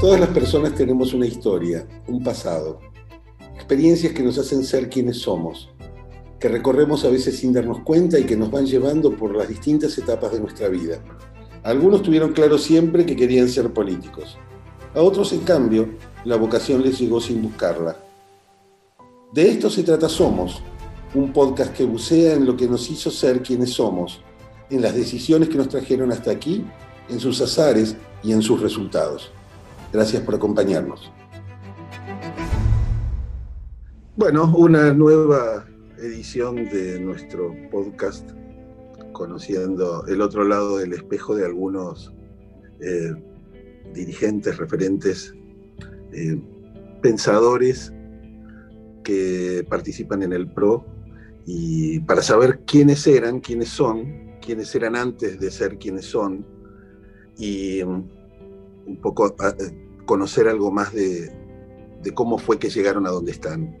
Todas las personas tenemos una historia, un pasado, experiencias que nos hacen ser quienes somos, que recorremos a veces sin darnos cuenta y que nos van llevando por las distintas etapas de nuestra vida. algunos tuvieron claro siempre que querían ser políticos. A otros, en cambio, la vocación les llegó sin buscarla. De esto se trata Somos, un podcast que bucea en lo que nos hizo ser quienes somos, en las decisiones que nos trajeron hasta aquí, en sus azares y en sus resultados. Gracias por acompañarnos. Bueno, una nueva edición de nuestro podcast, conociendo el otro lado del espejo de algunos eh, dirigentes, referentes, eh, pensadores que participan en el PRO y para saber quiénes eran, quiénes son, quiénes eran antes de ser quienes son y un poco conocer algo más de, cómo fue que llegaron a donde están.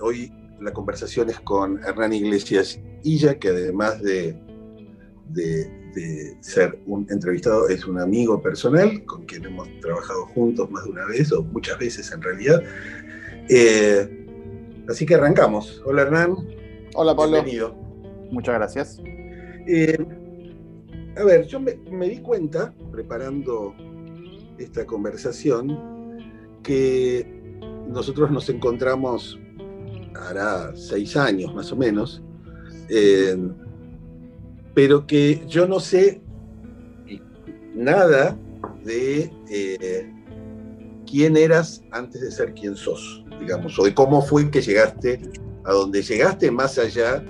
hoy la conversación es con Hernán Iglesias Illa, que además de, de, ser un entrevistado, es un amigo personal con quien hemos trabajado juntos más de una vez, o muchas veces en realidad. Eh, así que arrancamos. Hola Hernán. Hola Pablo. Bienvenido. Muchas gracias. Eh, a ver, yo me, di cuenta, preparando esta conversación, que nosotros nos encontramos hará seis años más o menos, pero que yo no sé nada de eh, quién eras antes de ser quien sos, digamos, o de cómo fue que llegaste a donde llegaste, más allá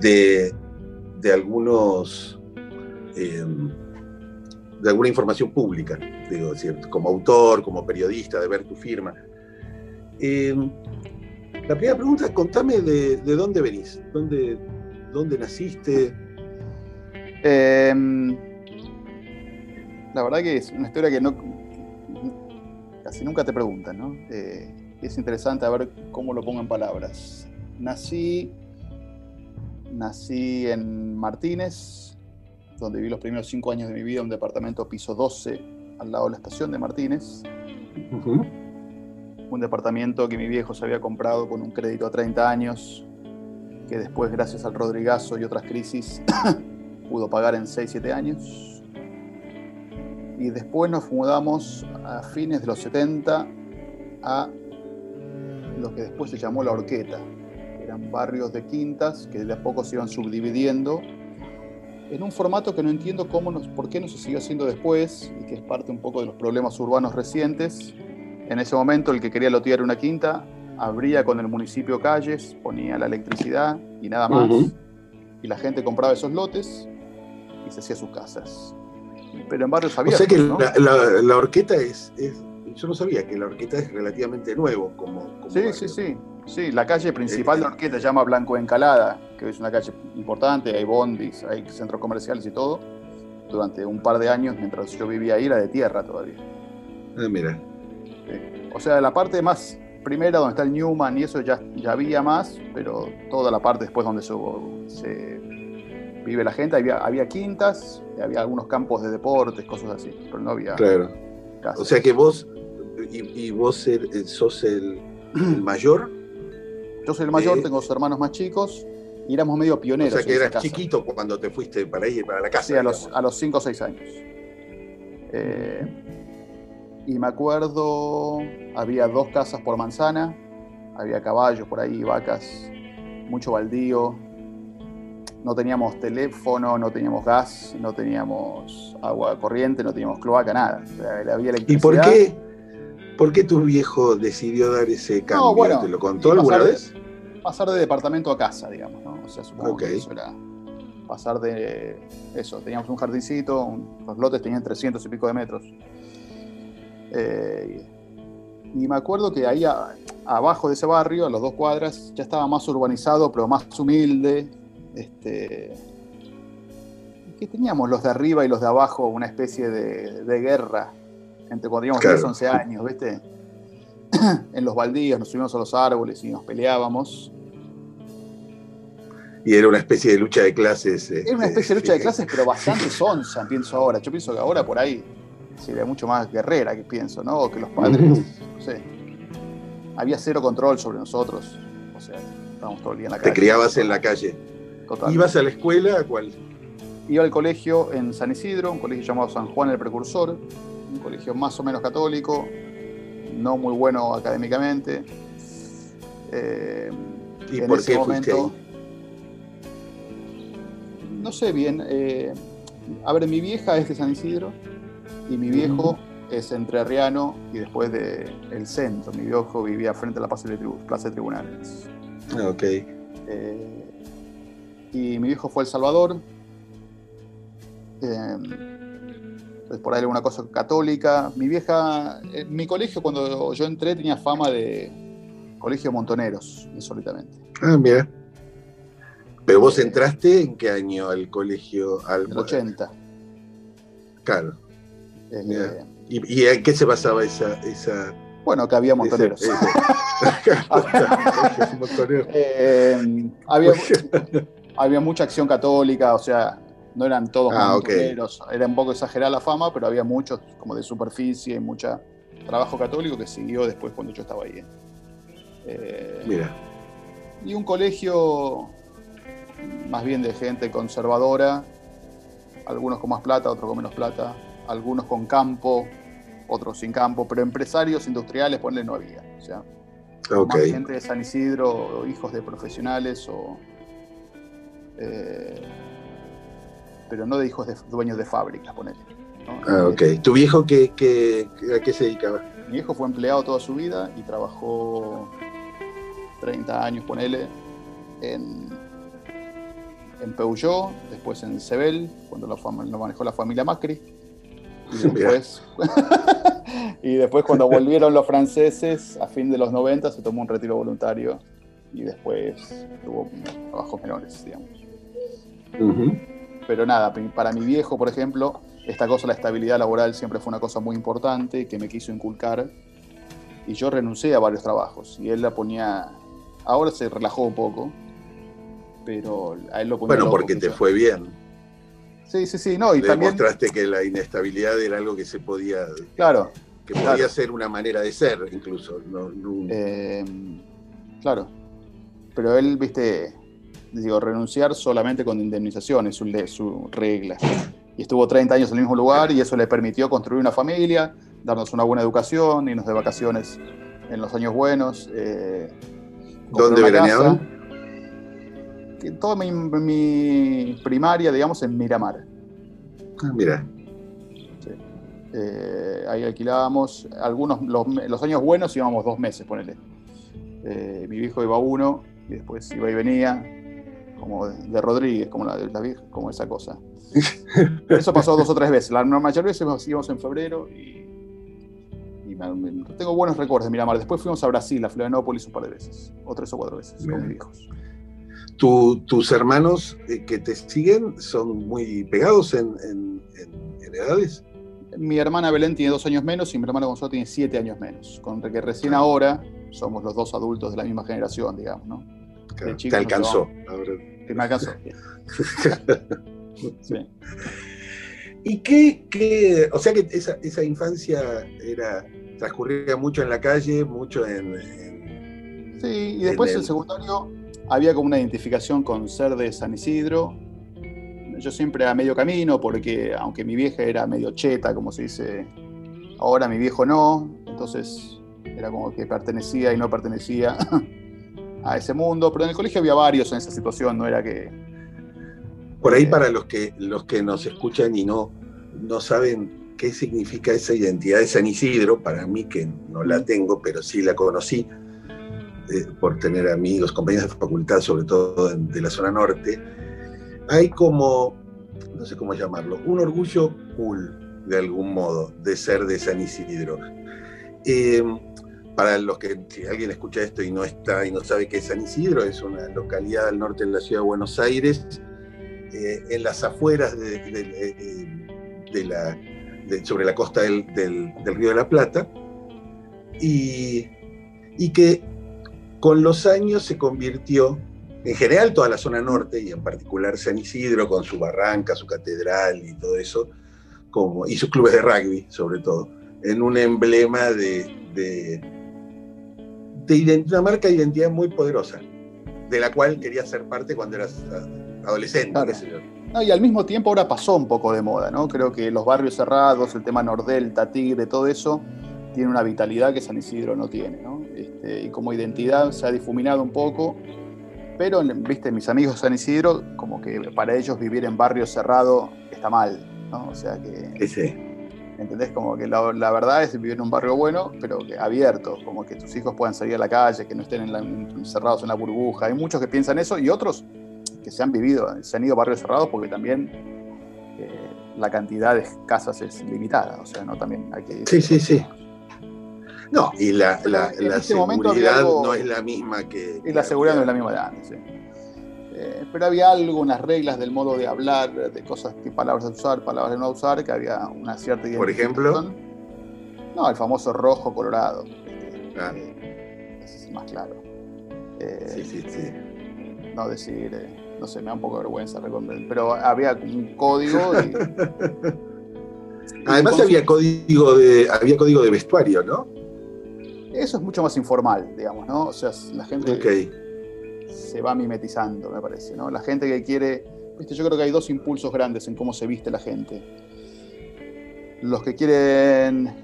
de, de algunos Em, de alguna información pública, digo, como autor, como periodista, de ver tu firma. Em, la primera pregunta, contame de, dónde venís, dónde, dónde naciste. Em, la verdad que es una historia que no casi nunca te preguntan, ¿no? Eh, es interesante a ver cómo lo pongo en palabras. Nací, nací en Martínez, donde viví los primeros cinco años de mi vida, un departamento piso 12 al lado de la estación de Martínez. Un departamento que mi viejo se había comprado con un crédito a 30 años, que después, gracias al Rodrigazo y otras crisis, pudo pagar en 6-7 años. Y después nos mudamos a fines de los 70 a lo que después se llamó La Orqueta. Eran barrios de quintas que de a poco se iban subdividiendo en un formato que no entiendo cómo nos, por qué no se siguió haciendo después y que es parte un poco de los problemas urbanos recientes. En ese momento el que quería lotear una quinta abría con el municipio calles, ponía la electricidad y nada más. Y la gente compraba esos lotes y se hacía sus casas. Pero en barrios abiertos. O sea que la, la, orqueta es, Yo no sabía que la orqueta es relativamente nuevo como. sí, sí, sí. Sí, la calle principal de Orqueta se llama Blanco Encalada, que es una calle importante, hay bondis, hay centros comerciales y todo. Durante un par de años, mientras yo vivía ahí, era de tierra todavía. Ah, mira. O sea, la parte más primera, donde está el Newman y eso, ya, ya había más, pero toda la parte después donde se, vive la gente, había, había quintas, había algunos campos de deportes, cosas así, pero no había. Claro. O sea que vos, y, vos sos el mayor yo soy el mayor, tengo dos hermanos más chicos y éramos medio pioneros. O sea que eras chiquito cuando te fuiste para ir para la casa. Sí, a los, a los 5 o 6 años. Eh, y me acuerdo, había dos casas por manzana, había caballos por ahí, vacas, mucho baldío. No teníamos teléfono, no teníamos gas, no teníamos agua corriente, no teníamos cloaca, nada. había ¿Y por qué? ¿Por qué tu viejo decidió dar ese cambio? ¿Te lo contó alguna vez? pasar de departamento a casa, digamos, ¿no? O sea, supongo que eso era pasar de eso. Teníamos un jardincito, los lotes tenían 300 y pico de metros. Eh, y me acuerdo que ahí abajo de ese barrio, a las dos cuadras, ya estaba más urbanizado, pero más humilde. Este, que teníamos los de arriba y los de abajo una especie de, guerra entre cuando teníamos 10, 11 años, ¿viste? en los baldíos nos subimos a los árboles y nos peleábamos. Y era una especie de lucha de clases. Era una especie de lucha de clases, pero bastante sonsa, pienso ahora. Yo pienso que ahora por ahí sería mucho más guerrera, que pienso, ¿no? O que los padres, no sé. Había cero control sobre nosotros. O sea, estábamos todo el día en la calle. Te criabas en la calle. Total. ¿Ibas a la escuela? ¿A cuál? Iba al colegio en San Isidro, un colegio llamado San Juan el Precursor, un colegio más o menos católico, no muy bueno académicamente. Eh, ¿Y por qué fuiste momento- ahí? No sé bien. eh, a ver, mi vieja es de San Isidro y mi viejo es entrerriano y después de el centro. Mi viejo vivía frente a la Plaza de, Plaza de Tribunales. Ah, ok. Eh, y mi viejo fue El Salvador. Eh, entonces por ahí alguna cosa católica. Mi vieja, en mi colegio cuando yo entré tenía fama de colegio de montoneros, insólitamente. Ah, mira. Pero vos entraste en qué año al colegio? Al, el 80. Claro. Eh. ¿Y, y en qué se basaba esa... esa bueno, que había montoneros. montoneros. Eh, había, había mucha acción católica, o sea, no eran todos Ah, montoneros, era un poco exagerada la fama, pero había muchos como de superficie y mucho trabajo católico que siguió después cuando yo estaba ahí. Eh, Mira. y un colegio más bien de gente conservadora, algunos con más plata, otros con menos plata, algunos con campo, otros sin campo, pero empresarios industriales, ponle, no había. O sea, más gente de San Isidro, o hijos de profesionales, o, eh, pero no de hijos de dueños de fábricas, ponele. ¿no? Ah, ok. ¿Tu viejo qué, qué, a qué se dedicaba? Mi viejo fue empleado toda su vida y trabajó 30 años, ponele, en, en Peugeot, después en Sebel, cuando lo, manejó la familia Macri. Y después, y después cuando volvieron los franceses, a fin de los 90, se tomó un retiro voluntario y después tuvo trabajos menores, digamos. Pero nada, para mi viejo, por ejemplo, esta cosa, la estabilidad laboral, siempre fue una cosa muy importante que me quiso inculcar. Y yo renuncié a varios trabajos. Y él la ponía. Ahora se relajó un poco. Pero a él lo ponía. Bueno, loco porque que te fue bien. Sí, sí, sí. No, y también. Demostraste que la inestabilidad era algo que se podía, Claro, que Claro. podía ser una manera de ser, incluso. No, no- eh, claro. Pero él, viste. Digo, renunciar solamente con indemnización es su, su regla. Y estuvo 30 años en el mismo lugar y eso le permitió construir una familia, darnos una buena educación, irnos de vacaciones en los años buenos. eh, ¿Dónde veraneaban? Toda mi, mi primaria, digamos, en Miramar. Ah, mira. Eh, ahí alquilábamos. Algunos, los, los años buenos íbamos dos meses, ponele. Eh, mi viejo iba uno y después iba y venía, como de, de Rodríguez, como, la, la como esa cosa. Eso pasó dos o tres veces. La mayor veces íbamos en febrero y, y me- me- tengo buenos recuerdos de Miramar. Después fuimos a Brasil, a Florianópolis un par de veces, o tres o cuatro veces, con Bien. mis viejos. Tu- tus hermanos eh, que te siguen son muy pegados en, en- en- en edades. Mi hermana Belén tiene dos años menos y mi hermano Gonzalo tiene siete años menos. Con que recién Ah. ahora somos los dos adultos de la misma generación, digamos, ¿no? Claro, te alcanzó. Que me alcanzó. Sí. ¿Y qué, qué- o sea que esa, esa infancia era transcurría mucho en la calle, mucho en, en- Sí, y después En el- secundario había como una identificación con ser de San Isidro. Yo siempre a medio camino, porque aunque mi vieja era medio cheta, como se dice ahora, mi viejo no. Entonces era como que pertenecía y no pertenecía a ese mundo. Pero en el colegio había varios en esa situación, no era que. por ahí Eh, para los que los que nos escuchan y no no saben qué significa esa identidad de San Isidro, para mí que no la tengo, pero sí la conocí eh, por tener amigos, compañeros de facultad, sobre todo en- de la zona norte, hay como, no sé cómo llamarlo, un orgullo cool, de algún modo, de ser de San Isidro. Eh, para los que, si alguien escucha esto y no está y no sabe qué es San Isidro, es una localidad al norte de la ciudad de Buenos Aires, eh, en las afueras de, de- de la, sobre la costa del, del- del Río de la Plata, y, y que con los años se convirtió, en general toda la zona norte, y en particular San Isidro, con su barranca, su catedral y todo eso, como, y sus clubes de rugby sobre todo, en un emblema de, de, de una marca de identidad muy poderosa, de la cual quería ser parte cuando eras adolescente. No, y al mismo tiempo ahora pasó un poco de moda, ¿no? Creo que los barrios cerrados, el tema Nordelta, Tigre, todo eso, tiene una vitalidad que San Isidro no tiene, ¿no? Este, y como identidad se ha difuminado un poco, pero, viste, mis amigos de San Isidro, como que para ellos vivir en barrio cerrado está mal, ¿no? O sea que... Sí. ¿Entendés? Como que la, verdad es vivir en un barrio bueno, pero que abierto, como que tus hijos puedan salir a la calle, que no estén encerrados en la burbuja. Hay muchos que piensan eso y otros que se han vivido, se han ido a barrios cerrados porque también eh, la cantidad de casas es limitada, o sea, no también hay que... Sí, sí, sí. No, y la, la, la seguridad no es la misma que... Y la seguridad no es la misma de antes, sí. Eh, pero había algo, unas reglas del modo de hablar, de cosas, que palabras de usar, palabras de no usar, que había una cierta Por ejemplo. No, el famoso rojo colorado. Claro. ese es más claro. sí, sí, sí. No decir no sé, me da un poco de vergüenza pero había un código Además había código de había código de vestuario, ¿no? Eso es mucho más informal, digamos, ¿no? O sea, la gente se va mimetizando, me parece, ¿no? La gente que quiere, viste, yo creo que hay dos impulsos grandes en cómo se viste la gente. Los que quieren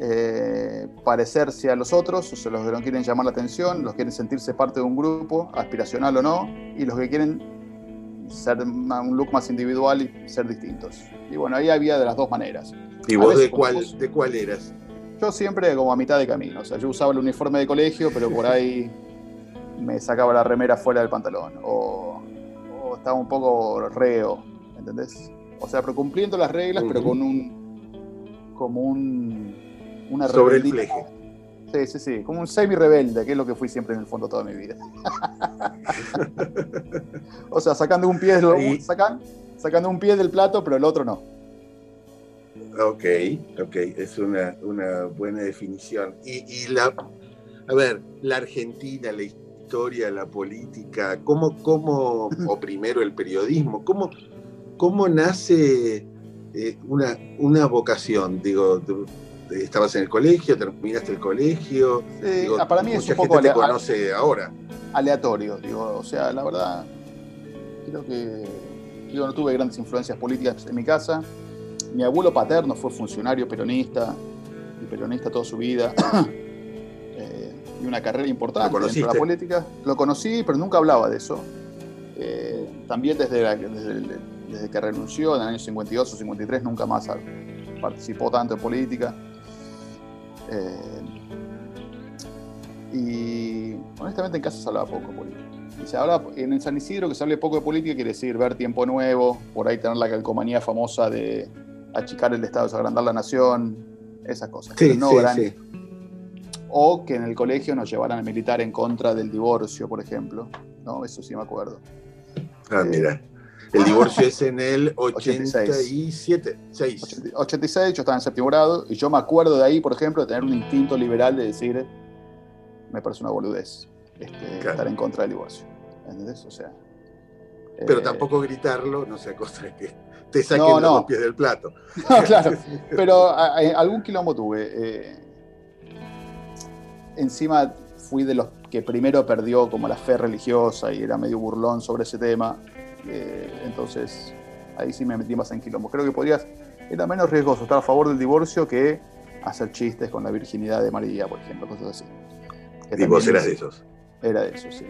eh, parecerse a los otros, o sea, los que no quieren llamar la atención, los que quieren sentirse parte de un grupo, aspiracional o no, y los que quieren ser un look más individual y ser distintos. Y bueno, ahí había de las dos maneras. ¿Y vos de cuál, de cuál eras? Yo siempre como a mitad de camino. O sea, yo usaba el uniforme de colegio, pero por ahí me sacaba la remera fuera del pantalón. O, estaba un poco reo, ¿entendés? O sea, pero cumpliendo las reglas, pero con un. como un. Una Sobre el fleje. Sí, sí, sí, como un semi-rebelde, que es lo que fui siempre en el fondo toda mi vida. o sea, sacando un pie, del, sacando un pie del plato, pero el otro no. Ok, ok, es una, buena definición. Y, la, a ver, la Argentina, la historia, la política, ¿cómo, cómo o primero el periodismo, cómo, cómo nace eh, una, una vocación? Digo, estabas en el colegio, terminaste el colegio. Ah, para mí es un poco te conoce ahora. aleatorio, digo, o sea, la verdad, creo que no tuve grandes influencias políticas en mi casa. Mi abuelo paterno fue funcionario peronista, y peronista toda su vida, eh, y una carrera importante dentro de la política. Lo conocí, pero nunca hablaba de eso. Eh, también desde, desde, que renunció en el año 52 o 53 nunca más participó tanto en política. Eh, y honestamente en casa se hablaba poco de política. Y se habla, en el San Isidro que se hable poco de política quiere decir ver tiempo nuevo, por ahí tener la calcomanía famosa de achicar el Estado, agrandar la nación, esas cosas. O que en el colegio nos llevaran a militar en contra del divorcio, por ejemplo. ¿no? Eso sí me acuerdo. Ah, mira. El divorcio es en el 87, 86. yo estaba en séptimo grado y yo me acuerdo de ahí, por ejemplo, de tener un instinto liberal de decir, me parece una boludez este, estar en contra del divorcio. ¿Entendés? O sea. Pero eh, tampoco gritarlo, no sea cosa de que te saquen los pies del plato. No, claro. Pero algún quilombo tuve. Eh, encima fui de los que primero perdió como la fe religiosa y era medio burlón sobre ese tema. Eh, entonces, ahí sí me metí más en quilombo. Creo que podrías, era menos riesgoso estar a favor del divorcio que hacer chistes con la virginidad de María, por ejemplo, cosas así. y vos eras de esos. Era de esos, sí.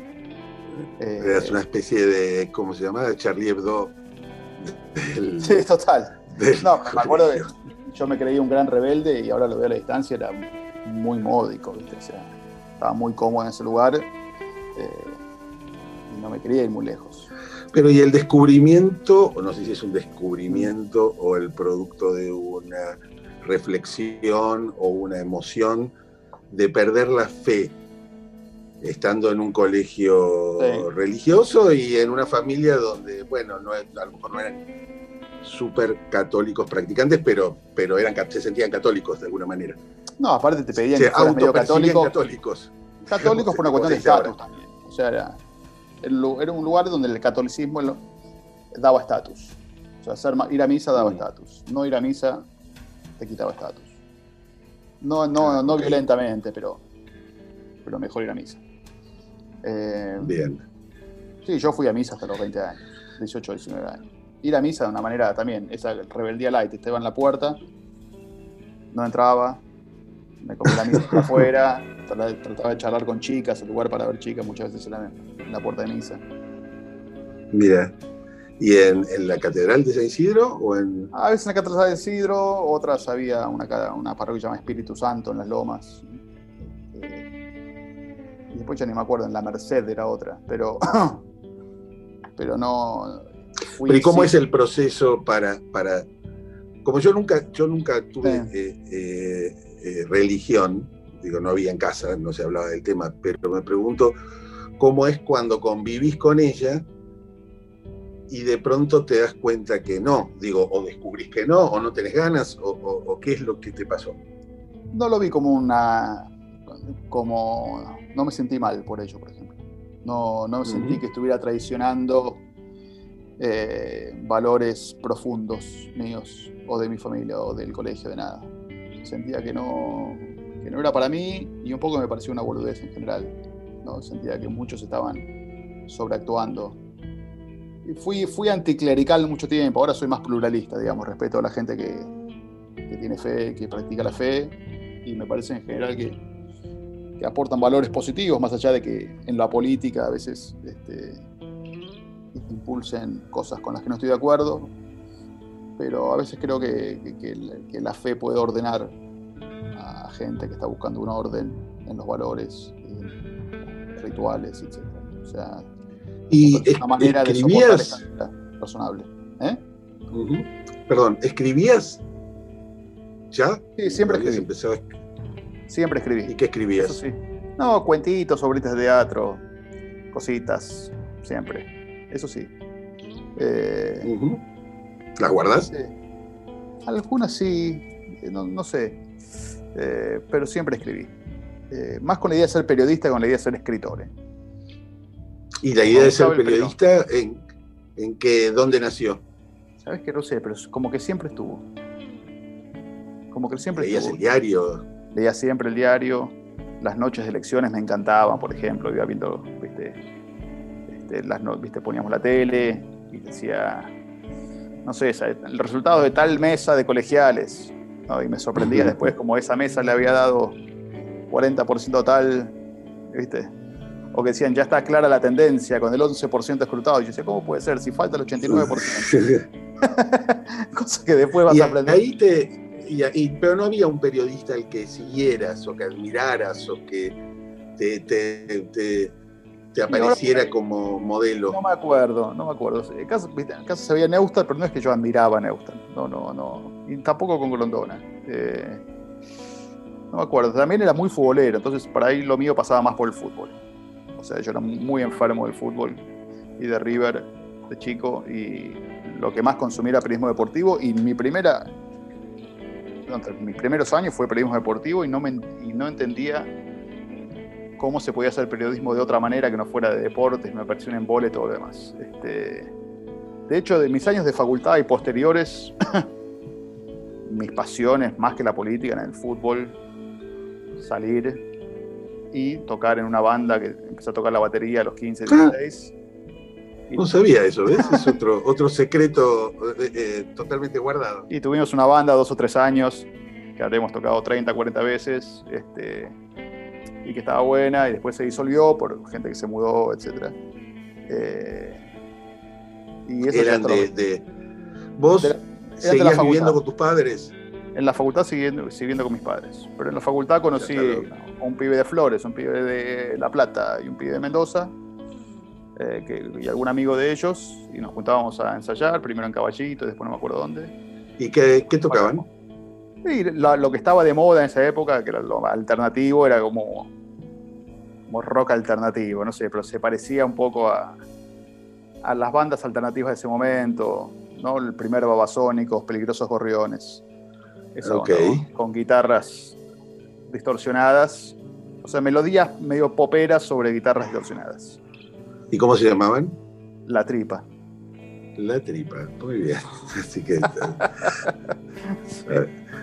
Eras una especie de, ¿cómo se llama? Charlie Hebdo. Sí, total. No, me acuerdo de, yo me creía un gran rebelde y ahora lo veo a la distancia, era muy módico, ¿viste? O sea, estaba muy cómodo en ese lugar eh, y no me quería ir muy lejos. Pero y el descubrimiento, o no sé si es un descubrimiento o el producto de una reflexión o una emoción de perder la fe estando en un colegio religioso y en una familia donde, bueno, no, a lo mejor no eran súper católicos practicantes, pero, pero eran, se sentían católicos de alguna manera. No, aparte te pedían que fueras medio católico. católicos. Católicos por una cuestión de estatus también. O sea, era era un lugar donde el catolicismo daba estatus. O sea, ir a misa daba estatus. No ir a misa te quitaba estatus. No, no, ah, no violentamente, pero, pero mejor ir a misa. Eh, Bien. Sí, yo fui a misa hasta los 20 años, 18, 19 años. Ir a misa de una manera también, esa rebeldía light, estaba en la puerta, no entraba, me comí la misa afuera, trataba de charlar con chicas, el lugar para ver chicas muchas veces era en la puerta de misa. Mira, ¿y en, la Catedral de San Isidro o en...? A veces en la Catedral de San Isidro, otras había una, una parroquia llamada Espíritu Santo en las Lomas. Eh, y después ya ni me acuerdo, en la Merced era otra, pero, pero no... ¿y cómo es el proceso para, para... Como yo nunca, yo nunca tuve eh, eh, religión, digo, no había en casa, no se hablaba del tema, pero me pregunto cómo es cuando convivís con ella y de pronto te das cuenta que no, digo, o descubrís que no, o no tenés ganas, o, qué es lo que te pasó. No lo vi como una, como, no me sentí mal por ello, por ejemplo. No, no sentí que estuviera traicionando eh, valores profundos míos, o de mi familia, o del colegio, de nada. Sentía que no, que no era para mí, y un poco me pareció una boludez en general. ¿no? Sentía que muchos estaban sobreactuando fui, fui anticlerical mucho tiempo, ahora soy más pluralista, digamos, respeto a la gente que, tiene fe, que practica la fe, y me parece en general que, aportan valores positivos, más allá de que en la política a veces este, impulsen cosas con las que no estoy de acuerdo, pero a veces creo que, que, la fe puede ordenar a gente que está buscando un orden en los valores, rituales, etc. O sea, y una manera escribías, de razonable. ¿eh? Perdón, ¿escribías ya? Sí, siempre escribí. Siempre escribí. ¿Y qué escribías? sí. No, cuentitos, obritas de teatro, cositas, siempre. Eso sí. Eh, ¿Las guardas? Algunas sí, eh, no, sé. pero siempre escribí. más con la idea de ser periodista que con la idea de ser escritor. ¿Y la idea de ser periodista en, en qué, dónde nació? Sabes que no sé, pero como que siempre estuvo. Como que siempre ¿Leías el diario? Leía siempre el diario. Las noches de elecciones me encantaban, por ejemplo. Iba viendo, viste, este, las, viste poníamos la tele y decía, no sé, el resultado de tal mesa de colegiales. Y me sorprendía después como esa mesa le había dado 40% tal, ¿viste? o que decían, ya está clara la tendencia con el 11% escrutado. Y yo decía, ¿cómo puede ser si falta el 89%? Cosa que después vas a aprender. Ahí te, pero no había un periodista al que siguieras o que admiraras o que te, te, apareciera como modelo. No me acuerdo, no me acuerdo. En caso, en se veía Neustar, pero no es que yo admiraba a Neustar. No, no, no. Y tampoco con Grondona. Eh, no me acuerdo. También era muy futbolero, entonces para ahí lo mío pasaba más por el fútbol. O sea, yo era muy enfermo del fútbol y de River de chico y lo que más consumí era periodismo deportivo y mi primera, mis primeros años fue periodismo deportivo y no, me, no entendía cómo se podía hacer periodismo de otra manera que no fuera de deportes, me pareció un embole todo lo demás. Este, de hecho, de mis años de facultad y posteriores, mis pasiones más que la política en el fútbol, salir, y tocar en una banda que empezó a tocar la batería a los 15, 16. No sabía eso, ¿ves? Es otro, otro secreto eh, eh, totalmente guardado. Y tuvimos una banda dos o tres años que habremos tocado 30, 40 veces este, y que estaba buena y después se disolvió por gente que se mudó, etc. Eh, y eso Eran de, ¿Vos seguías viviendo con tus padres? En la facultad siguiendo, siguiendo con mis padres. Pero en la facultad conocí a un pibe de Flores, un pibe de La Plata y un pibe de Mendoza. Eh, que, y algún amigo de ellos. Y nos juntábamos a ensayar, primero en Caballito, después no me acuerdo dónde. ¿Y qué, qué tocaban? Y lo que estaba de moda en esa época, que era lo alternativo, era como, como rock alternativo, no sé, pero se parecía un poco a, a las bandas alternativas de ese momento, ¿no? El primer Babasónicos, Peligrosos Gorriones. Eso, con guitarras distorsionadas, o sea, melodías medio poperas sobre guitarras distorsionadas. ¿Y cómo se llamaban? La Tripa. La tripa, muy bien. Así que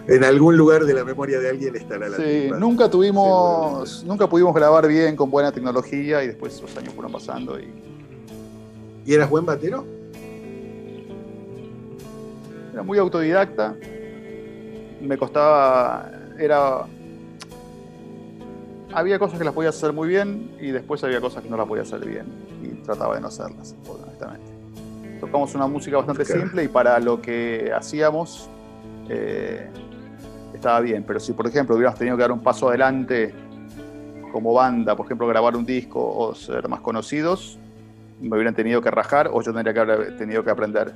en algún lugar de la memoria de alguien estará la sí, Nunca tuvimos, nunca pudimos grabar bien con buena tecnología y después los años fueron pasando y. ¿Y eras buen batero? Era muy autodidacta. Me costaba. Era. Había cosas que las podía hacer muy bien y después había cosas que no las podía hacer bien. Y trataba de no hacerlas, honestamente. Tocamos una música bastante simple y para lo que hacíamos eh, estaba bien. Pero si, por ejemplo, hubiéramos tenido que dar un paso adelante como banda, por ejemplo, grabar un disco o ser más conocidos, me hubieran tenido que rajar o yo tendría que haber tenido que aprender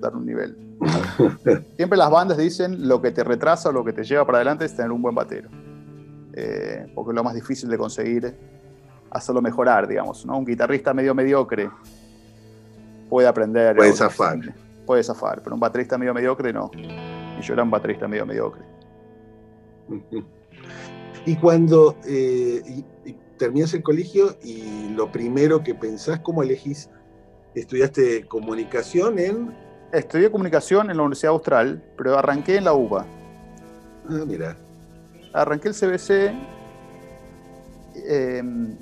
dar un nivel. Siempre las bandas dicen lo que te retrasa o lo que te lleva para adelante es tener un buen batero. Eh, porque es lo más difícil de conseguir hacerlo mejorar, digamos. ¿no? Un guitarrista medio mediocre puede aprender. Puede zafar. Puede zafar, pero un baterista medio mediocre no. Y yo era un baterista medio mediocre. Y cuando eh, terminas el colegio y lo primero que pensás, ¿cómo elegís? ¿Estudiaste comunicación en...? Estudié comunicación en la Universidad Austral, pero arranqué en la UBA. Ah, mira. Arranqué el CBC em,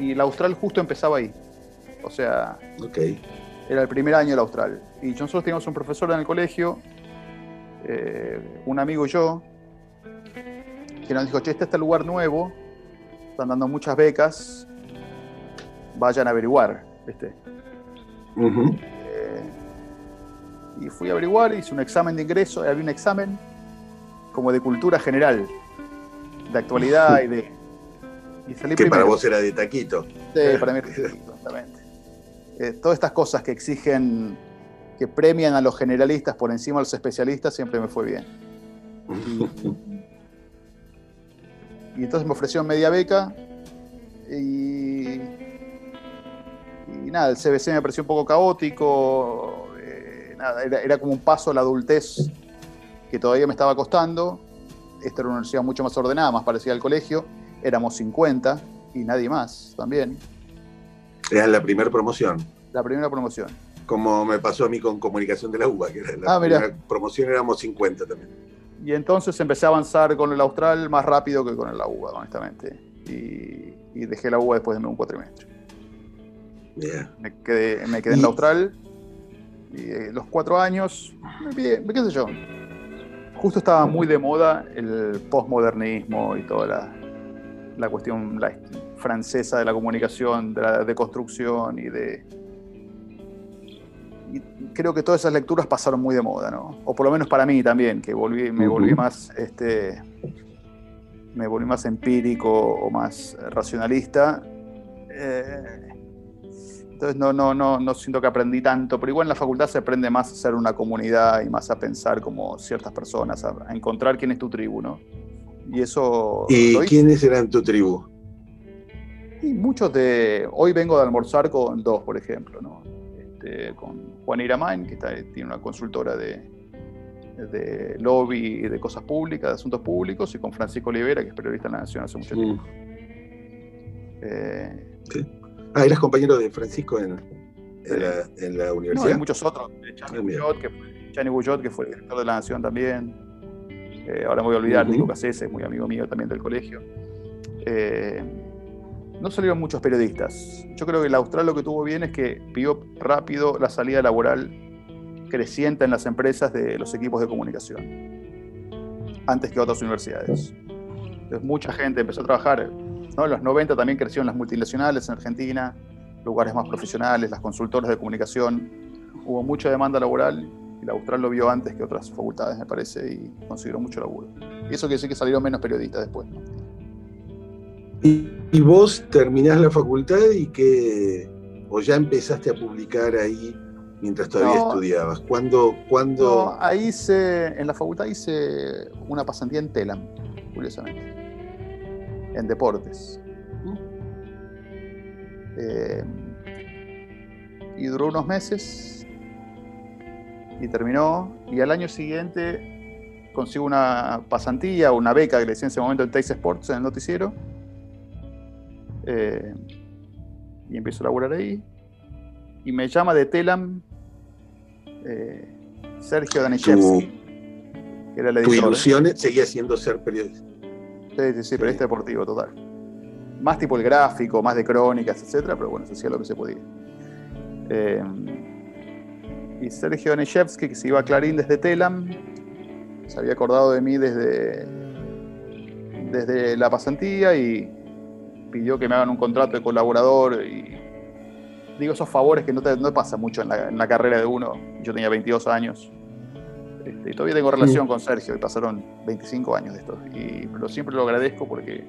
y la Austral justo empezaba ahí. O sea, okay. era el primer año de la Austral. Y nosotros teníamos un profesor en el colegio, eh, un amigo y yo, que nos dijo, che, este es el lugar nuevo, están dando muchas becas, vayan a averiguar. Eh, y fui a averiguar, hice un examen de ingreso, había un examen como de cultura general, de actualidad y de... Y salí que para vos era de taquito. Sí, para mí era de taquito, exactamente. Eh, todas estas cosas que exigen, que premian a los generalistas por encima de los especialistas, siempre me fue bien. Y entonces me ofreció media beca y, y nada, el CBC me pareció un poco caótico, eh, nada, era, como un paso a la adultez que todavía me estaba costando. Esta era una universidad mucho más ordenada, más parecida al colegio. Éramos 50 y nadie más también. Era la primera promoción. La primera promoción. Como me pasó a mí con comunicación de la UBA, que era la ah, primera promoción éramos 50 también. Y entonces empecé a avanzar con el Austral más rápido que con el UBA, honestamente. Y, dejé la UBA después de un cuatrimestre. Me quedé, me quedé en el Austral y eh, los cuatro años, me, qué sé yo. Justo estaba muy de moda el postmodernismo y toda la, la cuestión francesa de la comunicación, de la deconstrucción y de, creo que todas esas lecturas pasaron muy de moda, ¿no? O por lo menos para mí también, que volví, me volví más, este, me volví más empírico o más racionalista. Eh, entonces no, no, no, no siento que aprendí tanto, pero igual en la facultad se aprende más a ser una comunidad y más a pensar como ciertas personas, a, encontrar quién es tu tribu, ¿no? Y eso... ¿Y quiénes eran tu tribu? Y muchos de... Hoy vengo de almorzar con dos, por ejemplo, ¿no? Este, con Juan Iramain, que tiene una consultora de, de lobby y de cosas públicas, de asuntos públicos, y con Francisco Olivera, que es periodista en La Nación hace mucho tiempo. Eh, sí. Ah, eras compañero de Francisco en, la, universidad. hay muchos otros. Chani Bullot, que fue, que fue el director de La Nación también. Eh, ahora me voy a olvidar, Nico Casese, muy amigo mío también del colegio. Eh, no salieron muchos periodistas. Yo creo que el Austral lo que tuvo bien es que vio rápido la salida laboral creciente en las empresas de los equipos de comunicación, antes que otras universidades. Entonces mucha gente empezó a trabajar, ¿no? en los 90 también crecieron las multinacionales en Argentina, lugares más profesionales, las consultoras de comunicación, hubo mucha demanda laboral y la Austral lo vio antes que otras facultades, me parece, y consiguió mucho laburo. Y eso quiere decir que salieron menos periodistas después. Y, vos terminás la facultad y que, o ya empezaste a publicar ahí mientras todavía estudiabas. ¿Cuándo, cuándo... No, ahí hice, en la facultad hice una pasantía en Telam, curiosamente, en deportes. Eh, y duró unos meses y terminó. Y al año siguiente consigo una pasantía, una beca que le decía en ese momento en Teis Sports, en el noticiero eh, y empiezo a laburar ahí. y me llama de Telam eh, Sergio Danishevsky, que era el editor. Tu ilusión seguía siendo ser periodista. Sí, sí, sí, periodista deportivo, total. Más tipo el gráfico, más de crónicas, etcétera, pero bueno, se hacía lo que se podía. Eh, y Sergio Danishevsky, que se iba a Clarín desde Telam, se había acordado de mí desde, desde la pasantía y pidió que me hagan un contrato de colaborador y digo esos favores que no, te, no pasa mucho en la, carrera de uno. Yo tenía 22 años este, y todavía tengo relación con Sergio y pasaron 25 años de esto. Y, pero siempre lo agradezco porque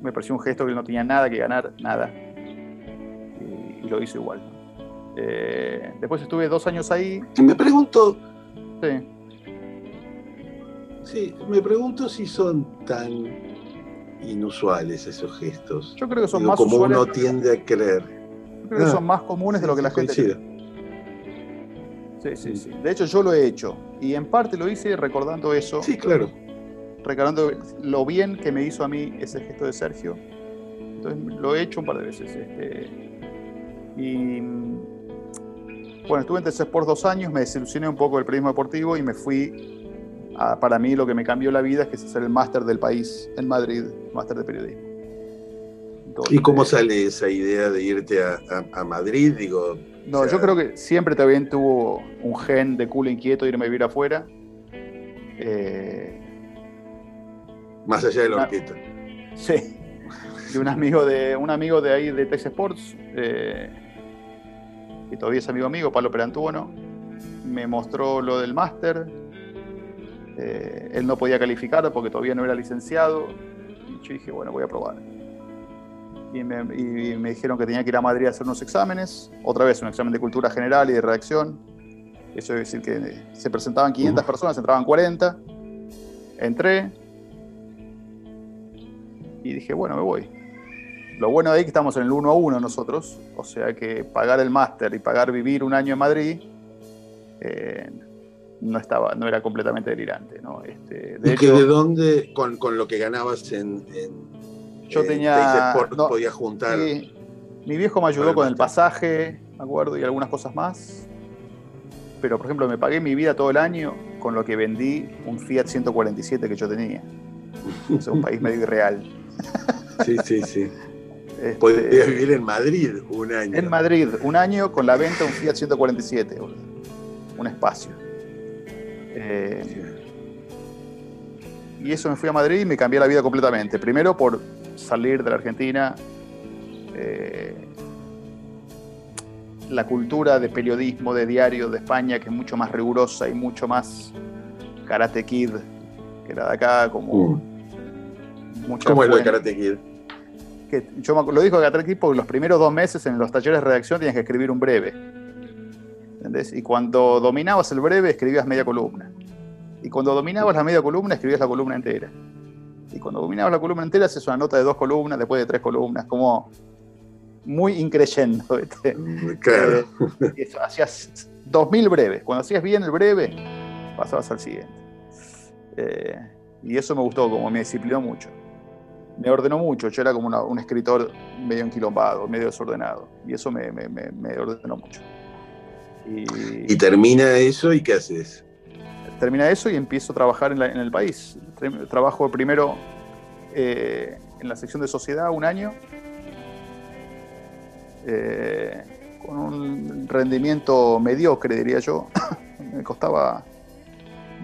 me pareció un gesto que no tenía nada que ganar, nada. Y, lo hizo igual. Eh, después estuve dos años ahí. Me pregunto. Sí. Sí, me pregunto si son tan inusuales esos gestos. Yo creo que son más como uno tiende a creer. Yo creo que son ah, más comunes de lo que la gente Sí, sí, sí. De hecho, yo lo he hecho. Y en parte lo hice recordando eso. Sí, claro. Recordando lo bien que me hizo a mí ese gesto de Sergio. Entonces lo he hecho un par de veces. Este, y bueno, estuve en TC por dos años, me desilusioné un poco del periodismo deportivo y me fui para mí lo que me cambió la vida es que es hacer el máster del país en Madrid, máster de periodismo. ¿Y cómo sale esa idea de irte a, Madrid? Digo, no, yo creo que siempre también tuvo un gen de culo inquieto de irme a vivir afuera. Eh, Más allá de la orquesta. Sí. De un amigo de, un amigo de ahí de Texas Sports, eh, que todavía es amigo mío, Pablo Perantuono, me mostró lo del máster eh, él no podía calificar porque todavía no era licenciado. Y yo dije, bueno, voy a probar. Y me, dijeron que tenía que ir a Madrid a hacer unos exámenes. Otra vez, un examen de cultura general y de redacción. Eso es decir que se presentaban 500 personas, entraban 40. Entré. Y dije, bueno, me voy. Lo bueno de ahí es que estamos en el 1 a 1 nosotros. O sea que pagar el máster y pagar vivir un año en Madrid eh, no estaba, no era completamente delirante, ¿no? Este, de que de dónde, con, lo que ganabas en, yo tenía no, podía juntar. mi viejo me ayudó con el pasaje, me acuerdo, y algunas cosas más. Pero, por ejemplo, me pagué mi vida todo el año con lo que vendí un Fiat 147 que yo tenía. Es un país medio irreal. Sí, sí, sí. Este, Podías vivir en Madrid un año. En Madrid, un año con la venta de un Fiat 147, un espacio. Eh, y eso me fui a Madrid y me cambié la vida completamente. Primero por salir de la Argentina. Eh, la cultura de periodismo, de diario de España, que es mucho más rigurosa y mucho más Karate Kid que la de acá, como. Mm. ¿Cómo es lo de Karate Kid? Que yo lo dijo Karate Kid porque los primeros dos meses en los talleres de redacción tenías que escribir un breve y cuando dominabas el breve, escribías media columna. Y cuando dominabas la media columna, escribías la columna entera. Y cuando dominabas la columna entera, haces una nota de dos columnas, después de tres columnas, como muy increyendo. Mm, claro. Eh, hacías dos mil breves. Cuando hacías bien el breve, pasabas al siguiente. Eh, y eso me gustó, como me disciplinó mucho. Me ordenó mucho. Yo era como un escritor medio enquilombado, medio desordenado. Y eso me ordenó mucho. Y, termina eso y ¿qué haces? Termina eso y empiezo a trabajar en, el país. Trabajo primero eh, en la sección de sociedad un año, eh, con un rendimiento mediocre, diría yo. me costaba,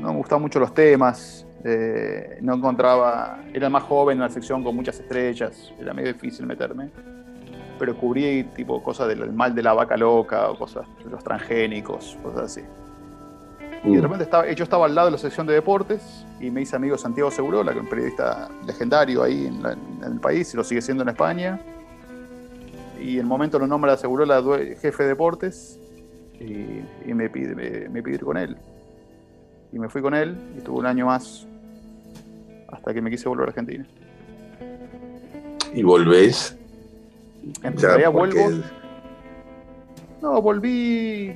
no me gustaban mucho los temas, eh, no encontraba, era más joven en la sección con muchas estrellas, era medio difícil meterme pero cubrí tipo cosas del mal de la vaca loca o cosas de los transgénicos, cosas así. Y de mm. repente estaba, yo estaba al lado de la sección de deportes y me hice amigo Santiago Segurola, que es un periodista legendario ahí en, el país y lo sigue siendo en España. Y en el momento lo nombra Segurola jefe de deportes y, me, pide, me, ir con él. Y me fui con él y tuve un año más hasta que me quise volver a Argentina. ¿Y volvés en realidad vuelvo. No, volví.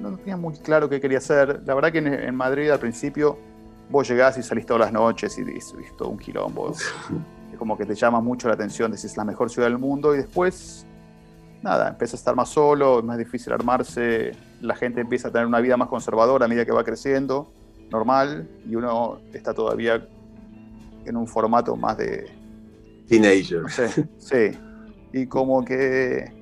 No tenía muy claro qué quería hacer. La verdad que en, Madrid al principio vos llegás y salís todas las noches y viste todo un quilombo. es como que te llama mucho la atención, decís es la mejor ciudad del mundo y después nada, empieza a estar más solo, es más difícil armarse, la gente empieza a tener una vida más conservadora a medida que va creciendo, normal, y uno está todavía en un formato más de... Teenager. sí, y como que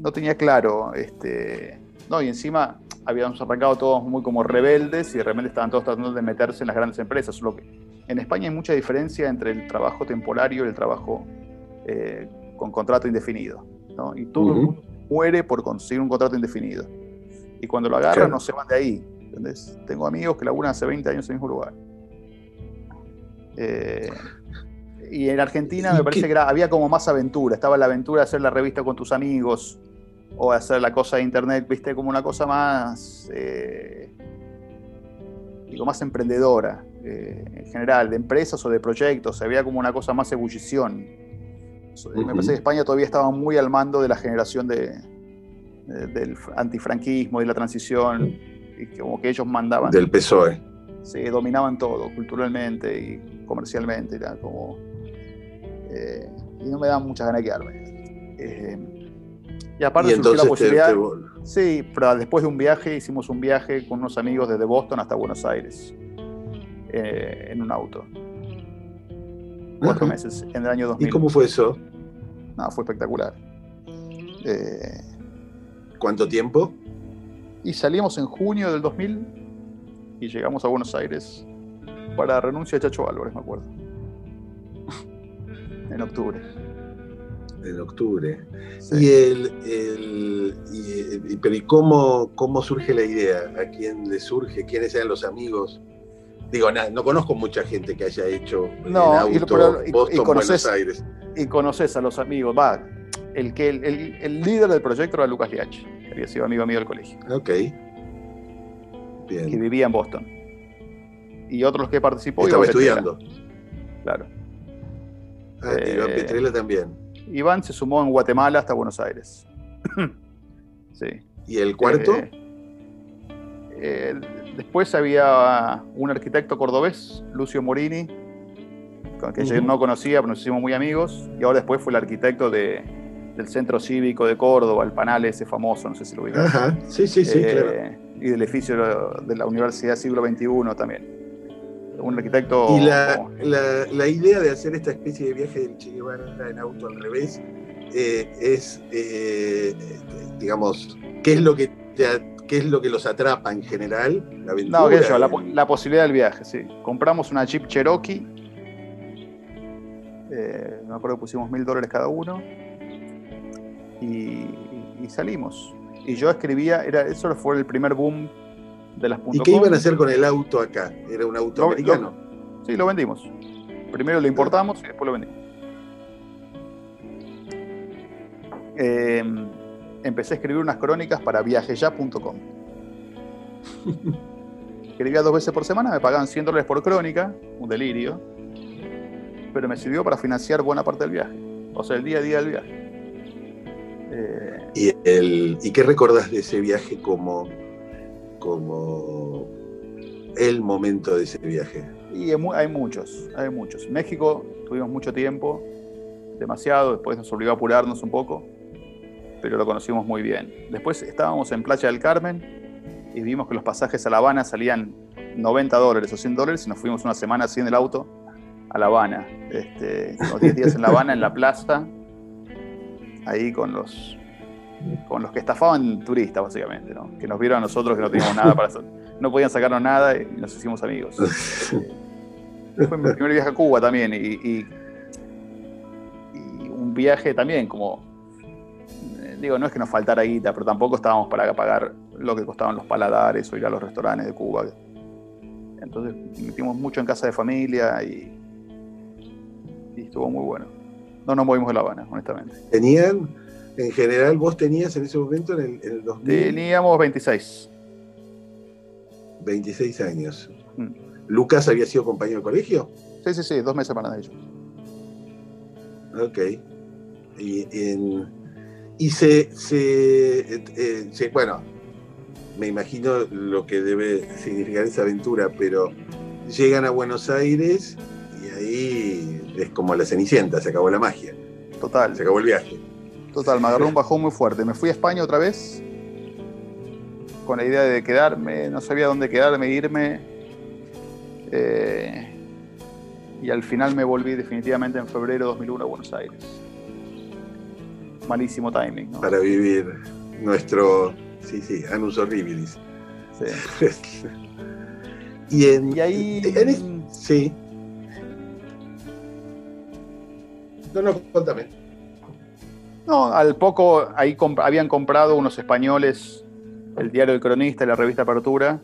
no tenía claro, este, no, y encima habíamos arrancado todos muy como rebeldes y de repente estaban todos tratando de meterse en las grandes empresas. Lo que, en España hay mucha diferencia entre el trabajo temporario y el trabajo eh, con contrato indefinido. ¿no? Y todo el mundo muere por conseguir un contrato indefinido. Y cuando lo agarran no se van de ahí. ¿entendés? Tengo amigos que laburan hace 20 años en el mismo lugar. Eh, y en Argentina me parece que había como más aventura. Estaba la aventura de hacer la revista con tus amigos, o hacer la cosa de internet, viste, como una cosa más, eh, digo, más emprendedora, eh, en general, de empresas o de proyectos, había como una cosa más ebullición. Me parece que España todavía estaba muy al mando de la generación de, del antifranquismo y la transición, y como que ellos mandaban. Del PSOE. Sí, dominaban todo, culturalmente y comercialmente, era como... Eh, y no me daban muchas ganas de quedarme. Y aparte surgió la posibilidad. sí, pero después de un viaje, hicimos un viaje con unos amigos desde Boston hasta Buenos Aires. Eh, en un auto. Cuatro meses, en el año 2000. ¿Y cómo fue eso? No, fue espectacular. Eh, ¿Cuánto tiempo? Y salimos en junio del 2000 y llegamos a Buenos Aires para la renuncia de Chacho Álvarez, me acuerdo. en octubre en octubre. Y el, pero ¿y cómo, cómo surge la idea? ¿A quién le surge? ¿Quiénes eran los amigos? Digo, no conozco mucha gente que haya hecho no, y, Boston, conoces, Buenos Aires. Y conoces a los amigos, va. El, que, el, líder del proyecto era Lucas Liach, que había sido amigo mío del colegio. Ok. Bien. Que vivía en Boston. Y otros que participó. Estaba estudiando. Claro. Ah, Iván eh, Petrella también. Iván se sumó en Guatemala hasta Buenos Aires. sí. ¿Y el cuarto? Eh, después había un arquitecto cordobés, Lucio Morini, con que yo no conocía, pero nos hicimos muy amigos. Y ahora después fue el arquitecto del Centro Cívico de Córdoba, el Panal ese famoso, no sé si lo viste. Ajá, sí, sí, sí, eh, Y del edificio de la Universidad Siglo XXI también un arquitecto. Y la, la, idea de hacer esta especie de viaje del Che Guevara en auto al revés eh, es, eh, digamos, ¿qué es lo que qué es lo que los atrapa en general? La aventura. No, qué yo, la, posibilidad del viaje, sí. Compramos una Jeep Cherokee. Eh, me acuerdo que pusimos mil dólares cada uno. Y, y, salimos. Y yo escribía, era, eso fue el primer boom ¿Y qué iban a hacer con el auto acá? ¿Era un auto americano? sí, lo vendimos. Primero lo importamos y después lo vendimos. Em, empecé a escribir unas crónicas para viajeya.com. Escribía dos veces por semana, me pagaban 100 dólares por crónica, un delirio, pero me sirvió para financiar buena parte del viaje, o sea, el día a día del viaje. ¿Y, el, ¿Y qué recordás de ese viaje como como el momento de ese viaje? Y hay muchos, hay muchos. México tuvimos mucho tiempo, demasiado, después nos obligó a apurarnos un poco, pero lo conocimos muy bien. Después estábamos en Playa del Carmen y vimos que los pasajes a La Habana salían 90 dólares o 100 dólares y nos fuimos una semana así en el auto a La Habana. Este, unos 10 días en La Habana, en la plaza, ahí con los con los que estafaban turistas, básicamente, ¿no? que nos vieron a nosotros que no teníamos nada para hacer. No podían sacarnos nada y nos hicimos amigos. Fue mi primer viaje a Cuba también y, un viaje también como, eh, digo, no es que nos faltara guita, pero tampoco estábamos para pagar lo que costaban los paladares o ir a los restaurantes de Cuba. Entonces metimos mucho en casa de familia y, y estuvo muy bueno. No nos movimos de La Habana, honestamente. ¿Tenían en general vos tenías en ese momento en el, 2000? Teníamos 26. 26 años. Mm. ¿Lucas había sido compañero de colegio? Sí, sí, sí, dos meses más de ellos. Ok. Y, y se, eh, se, bueno, me imagino lo que debe significar esa aventura, pero llegan a Buenos Aires y ahí es como la cenicienta, se acabó la magia. Total. Se acabó el viaje. Total, me agarró un bajón muy fuerte. Me fui a España otra vez con la idea de quedarme, no sabía dónde quedarme, irme. Eh, y al final me volví definitivamente en febrero de 2001 a Buenos Aires. Malísimo timing. ¿no? Para vivir nuestro, sí, sí, anus horribilis. Sí. y, en, y ahí... sí. No, no, contame. No, al poco ahí habían comprado unos españoles el diario El Cronista y la revista Apertura.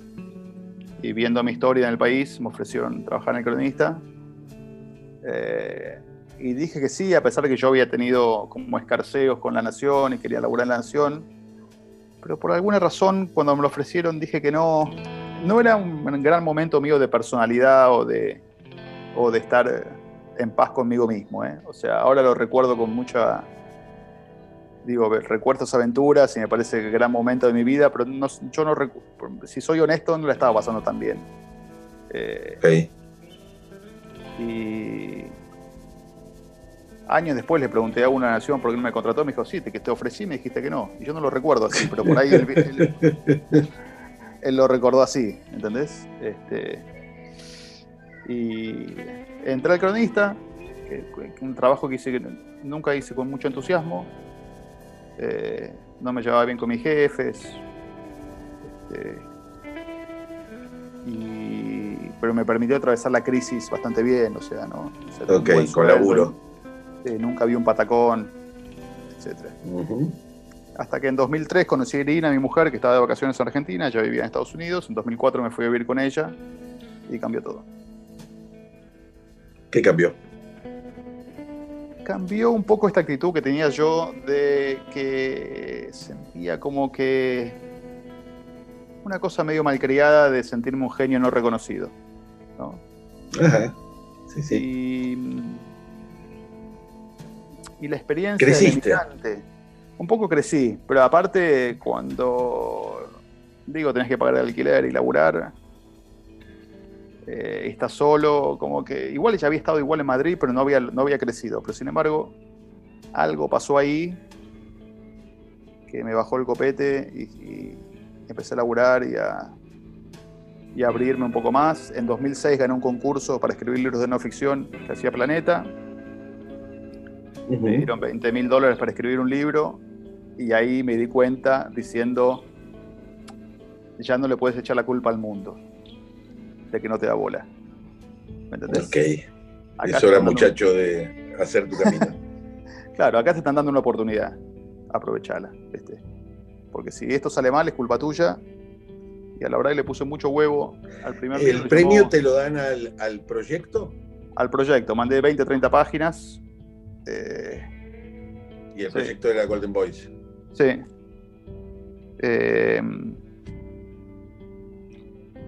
Y viendo mi historia en el país, me ofrecieron trabajar en El Cronista. Eh, y dije que sí, a pesar de que yo había tenido como escarceos con La Nación y quería laburar en La Nación. Pero por alguna razón, cuando me lo ofrecieron, dije que no. No era un gran momento mío de personalidad o de, o de estar en paz conmigo mismo. ¿eh? O sea, ahora lo recuerdo con mucha digo, recuerdo esas aventuras y me parece que gran momento de mi vida, pero no, yo no si soy honesto, no la estaba pasando tan bien. Eh, y años después le pregunté a una nación por qué no me contrató, me dijo, sí, te, que te ofrecí, me dijiste que no. Y yo no lo recuerdo así, pero por ahí él, lo recordó así, ¿entendés? Este, y entré al cronista, un trabajo que hice que nunca hice con mucho entusiasmo, eh, no me llevaba bien con mis jefes. Este, pero me permitió atravesar la crisis bastante bien, o sea, ¿no? ok, con laburo. nunca vi un patacón, etc. Hasta que en 2003 conocí a Irina, mi mujer, que estaba de vacaciones en Argentina, ya vivía en Estados Unidos. En 2004 me fui a vivir con ella y cambió todo. ¿Qué cambió? Cambió un poco esta actitud que tenía yo de que sentía como que una cosa medio malcriada de sentirme un genio no reconocido. ¿no? Ajá. Sí, sí. Y, la experiencia ¿Creciste? un poco crecí, pero aparte cuando digo tenés que pagar el alquiler y laburar, eh, está solo, como que igual ya había estado igual en Madrid, pero no había, no había crecido. Pero sin embargo, algo pasó ahí que me bajó el copete y, empecé a laburar y a, y abrirme un poco más. En 2006 gané un concurso para escribir libros de no ficción que hacía Planeta. Me dieron 20 mil dólares para escribir un libro y ahí me di cuenta diciendo, ya no le puedes echar la culpa al mundo de que no te da bola. ¿Me entendés? Ok. es hora, muchacho, de hacer tu camino. claro, acá te están dando una oportunidad. Aprovechala. Este. Porque si esto sale mal, es culpa tuya. Y a la verdad le puse mucho huevo al primer ¿El premio te lo dan al, proyecto? Al proyecto. Mandé 20, 30 páginas. Eh, y el proyecto era Golden Boys. Sí. Eh,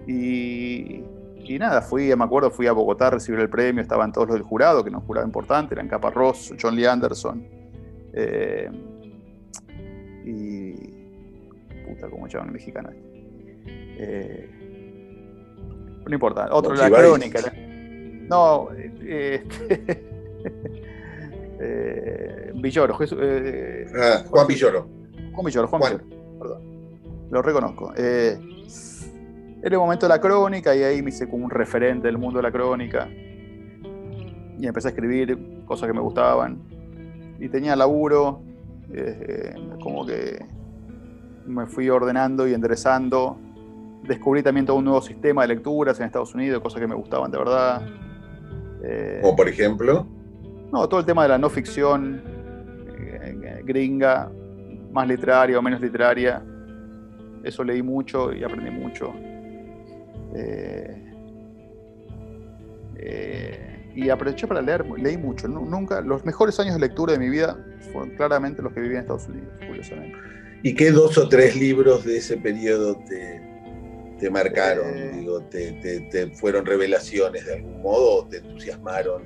y, y nada, fui, me acuerdo, fui a Bogotá a recibir el premio, estaban todos los del jurado, que era un jurado importante, eran Caparrós, John Lee Anderson. Eh, y. Puta, ¿cómo llaman mexicano? Eh, no importa, otro la crónica. No, eh, eh, Villoro. Eh, ah, Juan Villoro. Juan Villoro, Juan, Villoro, perdón. Lo reconozco. Eh, era el momento de la crónica y ahí me hice como un referente del mundo de la crónica. Y empecé a escribir cosas que me gustaban. Y tenía laburo, eh, como que me fui ordenando y enderezando. Descubrí también todo un nuevo sistema de lecturas en Estados Unidos, cosas que me gustaban de verdad. Eh, como por ejemplo. No, todo el tema de la no ficción eh, gringa, más literaria o menos literaria. Eso leí mucho y aprendí mucho. Eh, eh, y aproveché para leer, leí mucho. Nunca, los mejores años de lectura de mi vida fueron claramente los que viví en Estados Unidos, curiosamente. ¿Y qué dos o tres libros de ese periodo te, marcaron? Eh, Digo, te, fueron revelaciones de algún modo o te entusiasmaron?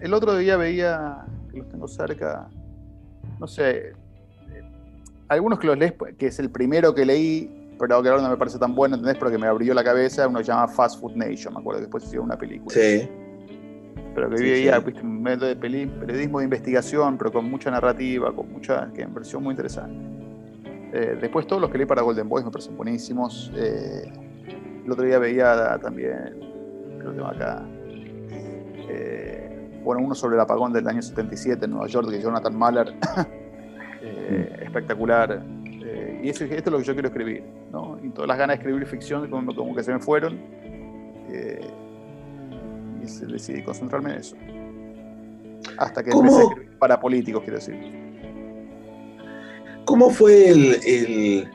El otro día veía, que los tengo cerca, no sé, algunos que los lees, que es el primero que leí, pero que ahora no me parece tan bueno, ¿entendés? Porque me abrió la cabeza, uno se llama Fast Food Nation, me acuerdo que después hicieron una película. Sí. pero que Sí, veía sí. ¿viste? un método de peli- periodismo de investigación, pero con mucha narrativa, con mucha, que me pareció muy interesante. Eh, después todos los que leí para Golden Boys me parecen buenísimos. Eh, el otro día veía también, creo que acá, eh, bueno, uno sobre el apagón del año 77 en Nueva York, de Jonathan Mahler, espectacular. Y eso, esto es lo que yo quiero escribir, ¿no? Y todas las ganas de escribir ficción como, como que se me fueron. Eh, y se- decidí concentrarme en eso. Hasta que ¿Cómo? empecé a escribir para políticos, quiero decir. ¿Cómo fue el, el,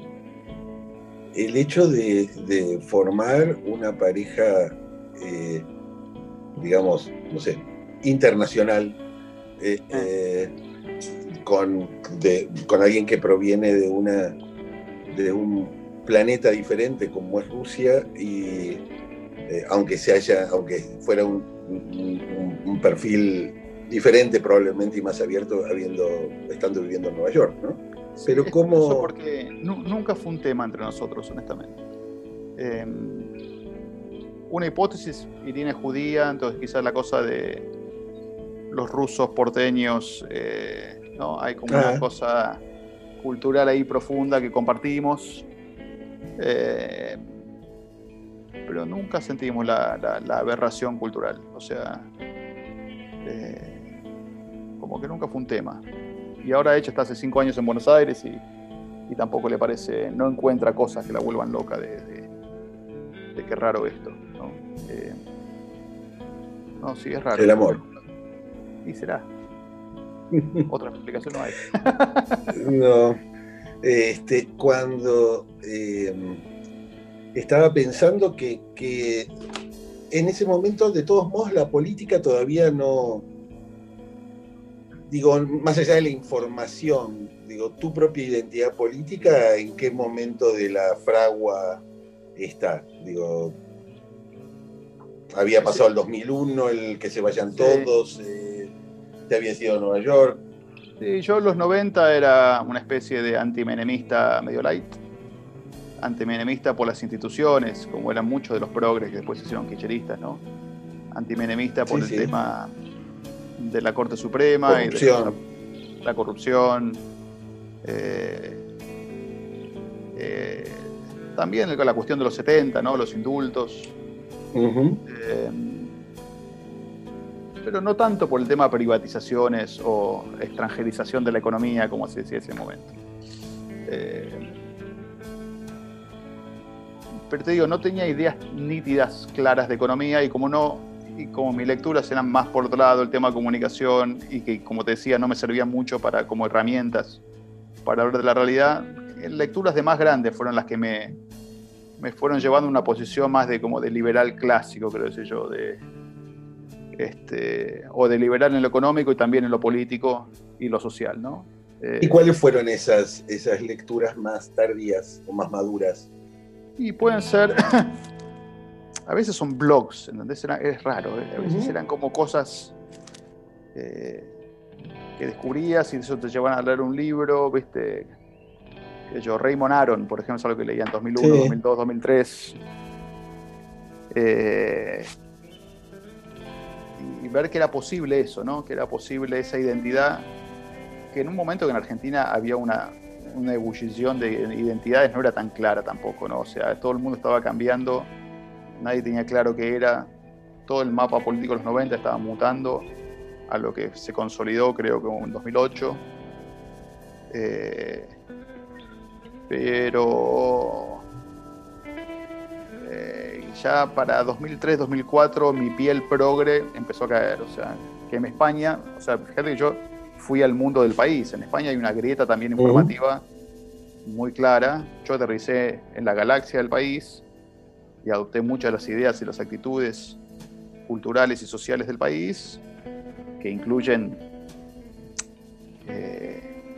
el hecho de, de formar una pareja, eh, digamos, no sé, internacional, eh, eh, con, de- con alguien que proviene de, una, de un planeta diferente como es Rusia y eh, aunque se haya, aunque fuera un, un- un perfil diferente probablemente y más abierto habiendo, estando viviendo en Nueva York, ¿no? Pero curioso porque nu- nunca fue un tema entre nosotros, honestamente. Eh, una hipótesis, Irina es judía, entonces quizás la cosa de los rusos porteños, eh, ¿no? Hay como Ah. una cosa cultural ahí profunda que compartimos. Eh, pero nunca sentimos la, la- la aberración cultural. O sea, eh, como que nunca fue un tema. Y ahora ella está hace cinco años en Buenos Aires y, y tampoco le parece, no encuentra cosas que la vuelvan loca de, de, de qué raro esto. ¿no? Eh, no, sí, es raro. El amor. Y será. Otra explicación no hay. No. Este, cuando eh, estaba pensando que, que en ese momento, de todos modos, la política todavía no. Digo, más allá de la información, digo, tu propia identidad política, ¿en qué momento de la fragua está? Digo, había pasado el 2001, el que se vayan todos, eh, había ido a Nueva York. Sí, yo en los 90 era una especie de antimenemista medio light. Antimenemista por las instituciones, como eran muchos de los progres que después se hicieron kirchneristas, ¿no? Antimenemista por Sí, el sí. tema de la Corte Suprema y de la, la corrupción. Eh, eh, también la cuestión de los 70, ¿no? Los indultos. Eh, pero no tanto por el tema de privatizaciones o extranjerización de la economía, como se decía en ese momento. Eh, pero te digo, no tenía ideas nítidas, claras de economía y como no, y como mis lecturas eran más por otro lado el tema de comunicación y que como te decía no me servían mucho para como herramientas para hablar de la realidad, lecturas de más grandes fueron las que me, me fueron llevando a una posición más de como de liberal clásico, creo decir yo, de este, o de liberal en lo económico y también en lo político y lo social, ¿no? Eh, ¿Y cuáles fueron esas, esas lecturas más tardías o más maduras? Y pueden ser, a veces son blogs, ¿entendés? Era- es raro, ¿eh? a veces eran como cosas eh, que descubrías y eso te llevan a leer un libro, ¿viste? Que yo, Raymond Aron, por ejemplo, es algo que leía en 2001, Sí. 2002, 2003. Y ver que era posible eso, ¿no? Que era posible esa identidad, que en un momento que en Argentina había una, una ebullición de identidades no era tan clara tampoco, ¿no? O sea, todo el mundo estaba cambiando, nadie tenía claro qué era, todo el mapa político de los 90 estaba mutando a lo que se consolidó creo que en 2008. Eh, pero ya para 2003-2004 mi piel progre empezó a caer, o sea, que en España, o sea, fíjate que yo fui al mundo del país, en España hay una grieta también Ujú. informativa muy clara, yo aterricé en la galaxia del país y adopté muchas de las ideas y las actitudes culturales y sociales del país, que incluyen eh,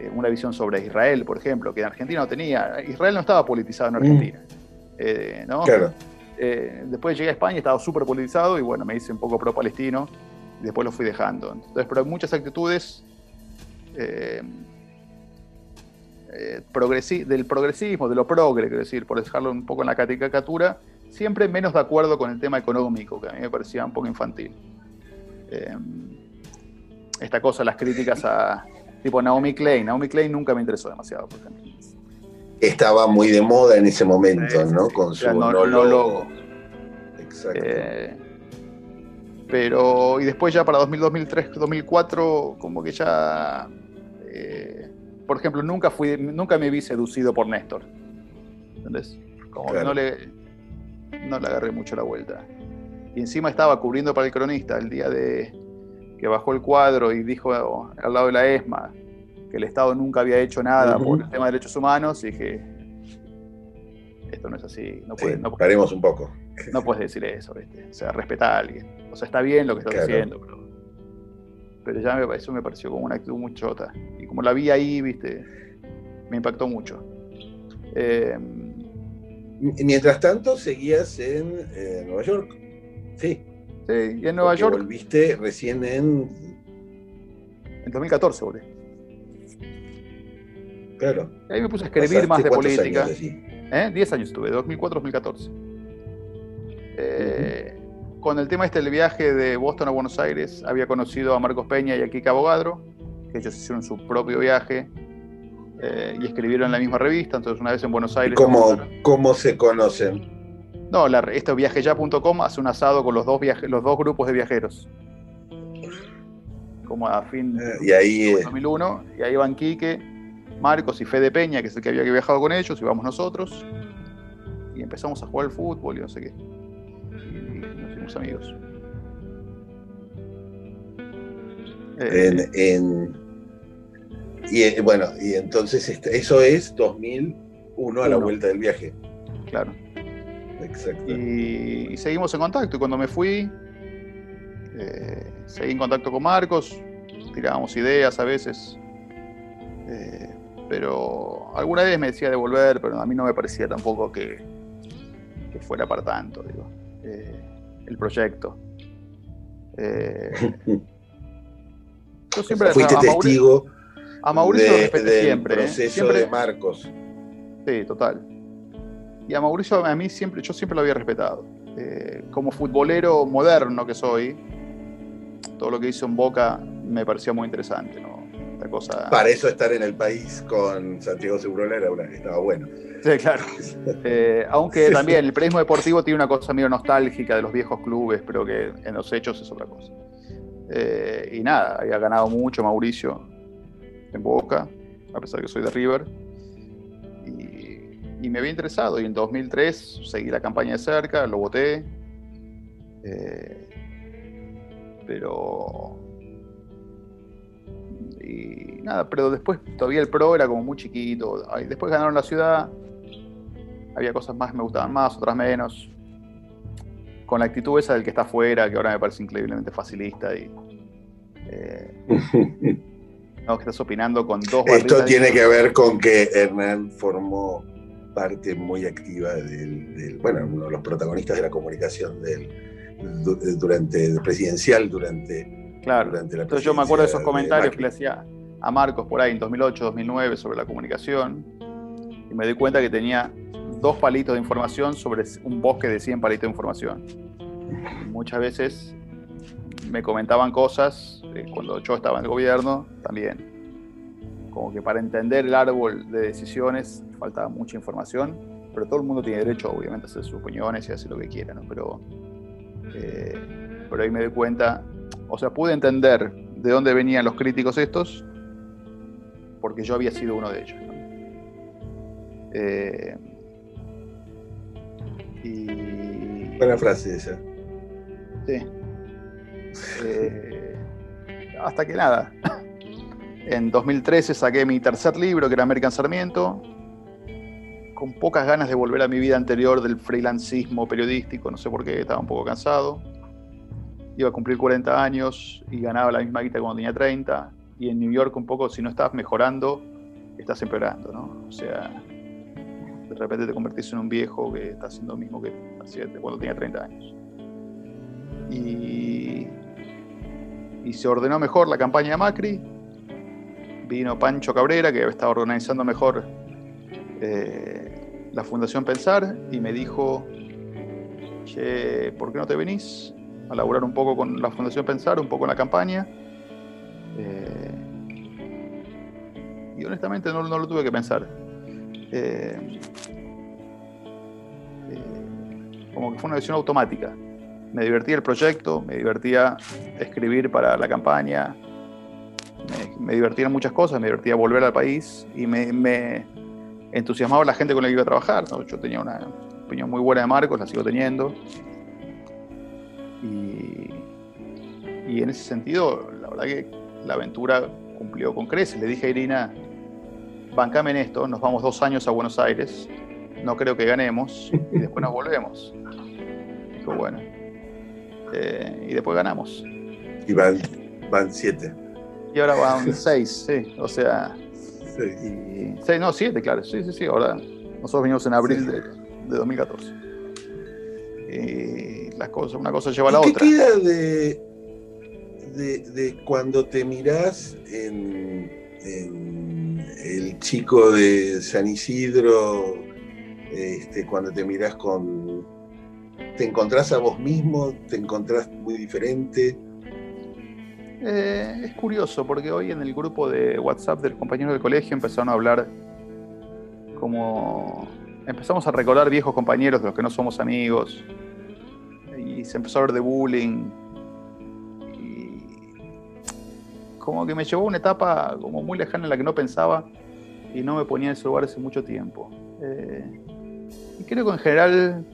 eh, una visión sobre Israel, por ejemplo, que en Argentina no tenía. Israel no estaba politizado en Argentina. Eh, ¿no? Claro. Eh, después llegué a España estaba súper politizado y bueno, me hice un poco pro-palestino y después lo fui dejando. Entonces, pero hay muchas actitudes eh, progresi- del progresismo, de lo progre, quiero decir, por dejarlo un poco en la caricatura, siempre menos de acuerdo con el tema económico, que a mí me parecía un poco infantil. Esta cosa, las críticas a tipo Naomi Klein. Naomi Klein nunca me interesó demasiado, por ejemplo. Estaba muy de moda en ese momento, ¿no? Con su no, no, logo. Exacto. Eh, pero, y después ya para 2000, 2003, 2004, como que ya, eh, por ejemplo, nunca, fui, nunca me vi seducido por Néstor. ¿Entendés? Como que no le, no le agarré mucho la vuelta. Y encima estaba cubriendo para el cronista el día de que bajó el cuadro y dijo al lado de la ESMA que el Estado nunca había hecho nada por el tema de derechos humanos, y dije, esto no es así, no, puede, no paremos un poco. No puedes decir eso, o sea, respeta a alguien. O sea, está bien lo que estás diciendo, pero, pero ya me, eso me pareció como una actitud muy chota. Y como la vi ahí, viste, me impactó mucho. Eh, Mientras tanto, seguías en eh, Nueva York. Sí. Sí, y en Nueva York. Volviste recién en. En 2014 volví. Claro. Y ahí me puse a escribir más de política. Años ¿Eh? 10 años estuve, 2004-2014. Eh, con el tema este del viaje de Boston a Buenos Aires, había conocido a Marcos Peña y a Kika Abogadro, que ellos hicieron su propio viaje eh, y escribieron en la misma revista, entonces una vez en Buenos Aires... ¿Cómo, ¿cómo se conocen? No, la, esto viajeya.com hace un asado con los dos, viaje, los dos grupos de viajeros. Como a fin de y ahí, 2001, y ahí van Quique, Marcos y Fede Peña, que es el que había viajado con ellos, y vamos nosotros, y empezamos a jugar al fútbol y no sé qué. Y, nos hicimos amigos. Eh, en y eh, bueno, y entonces eso es 2001 a la vuelta del viaje. Claro. Exacto. Y, seguimos en contacto. Y cuando me fui, eh, seguí en contacto con Marcos, tirábamos ideas a veces. Eh, pero alguna vez me decía de volver, pero a mí no me parecía tampoco que, que fuera para tanto, digo, el proyecto. yo siempre Fuiste testigo a Mauricio lo respeté siempre. ¿eh? proceso de Marcos. Sí, total. Y a Mauricio, a mí siempre, yo siempre lo había respetado. Eh, como futbolero moderno que soy, todo lo que hizo en Boca me parecía muy interesante, ¿no? Cosa... Para eso estar en el país con Santiago Segurola estaba bueno. Sí, claro. Eh, aunque también el periodismo deportivo tiene una cosa medio nostálgica de los viejos clubes, pero que en los hechos es otra cosa. y nada, había ganado mucho Mauricio en Boca, a pesar de que soy de River. Y, me había interesado. Y en 2003 seguí la campaña de cerca, lo voté. Eh, pero. Y nada, pero después todavía el pro era como muy chiquito. Después ganaron la ciudad. Había cosas más que me gustaban más, otras menos. Con la actitud esa del que está afuera, que ahora me parece increíblemente facilista y. Eh, que estás opinando con dos Esto tiene que ver con que Hernán formó parte muy activa del, bueno, uno de los protagonistas de la comunicación del, durante presidencial durante, claro. Durante la Entonces yo me acuerdo de esos comentarios que le hacía a Marcos por ahí en 2008, 2009 sobre la comunicación y me di cuenta que tenía dos palitos de información sobre un bosque de 100 palitos de información. muchas veces me comentaban cosas eh, cuando yo estaba en el gobierno también. Como que para entender el árbol de decisiones faltaba mucha información, pero todo el mundo tiene derecho, obviamente, a hacer sus opiniones y hacer lo que quiera, ¿no? Pero, eh, pero ahí me doy cuenta, o sea, pude entender de dónde venían los críticos estos, porque yo había sido uno de ellos. Eh, y... Buena frase esa. Sí. Eh, hasta que nada. En 2013 saqué mi tercer libro, que era American Sarmiento, con pocas ganas de volver a mi vida anterior del freelancismo periodístico, no sé por qué, estaba un poco cansado. Iba a cumplir 40 años y ganaba la misma guita cuando tenía 30. Y en New York un poco, si no estás mejorando, estás empeorando, ¿no? O sea, de repente te convertís en un viejo que está haciendo lo mismo que cuando tenía 30 años. Y y se ordenó mejor la campaña de Macri. Vino Pancho Cabrera, que estaba organizando mejor eh, la Fundación Pensar, y me dijo, che, ¿por qué no te venís? A laburar un poco con la Fundación Pensar, un poco en la campaña. Eh, y honestamente no, lo tuve que pensar. Eh, eh, como que fue una decisión automática. Me divertía el proyecto, me divertía escribir para la campaña, me, divertían muchas cosas, me divertía volver al país y me, entusiasmaba la gente con la que iba a trabajar. Yo tenía una opinión muy buena de Marcos, la sigo teniendo. Y, y en ese sentido, la verdad que la aventura cumplió con creces. Le dije a Irina, bancame en esto, nos vamos dos años a Buenos Aires, no creo que ganemos, y después nos volvemos. Dijo, bueno. Eh, y después ganamos. Y van, van siete. Y ahora van seis, sí. O sea. Seis. no, siete, claro. Sí, sí, sí. Ahora nosotros venimos en abril de, de, 2014. Y las cosas, una cosa lleva a la ¿Qué otra. ¿Qué queda de, de, cuando te mirás en, el chico de San Isidro, este, cuando te mirás con... ¿Te encontrás a vos mismo? ¿Te encontrás muy diferente? Eh, es curioso porque hoy en el grupo de WhatsApp del compañero del colegio empezaron a hablar como... Empezamos a recordar viejos compañeros de los que no somos amigos y se empezó a hablar de bullying como que me llevó a una etapa como muy lejana en la que no pensaba y no me ponía en ese lugar hace mucho tiempo. Eh, y creo que en general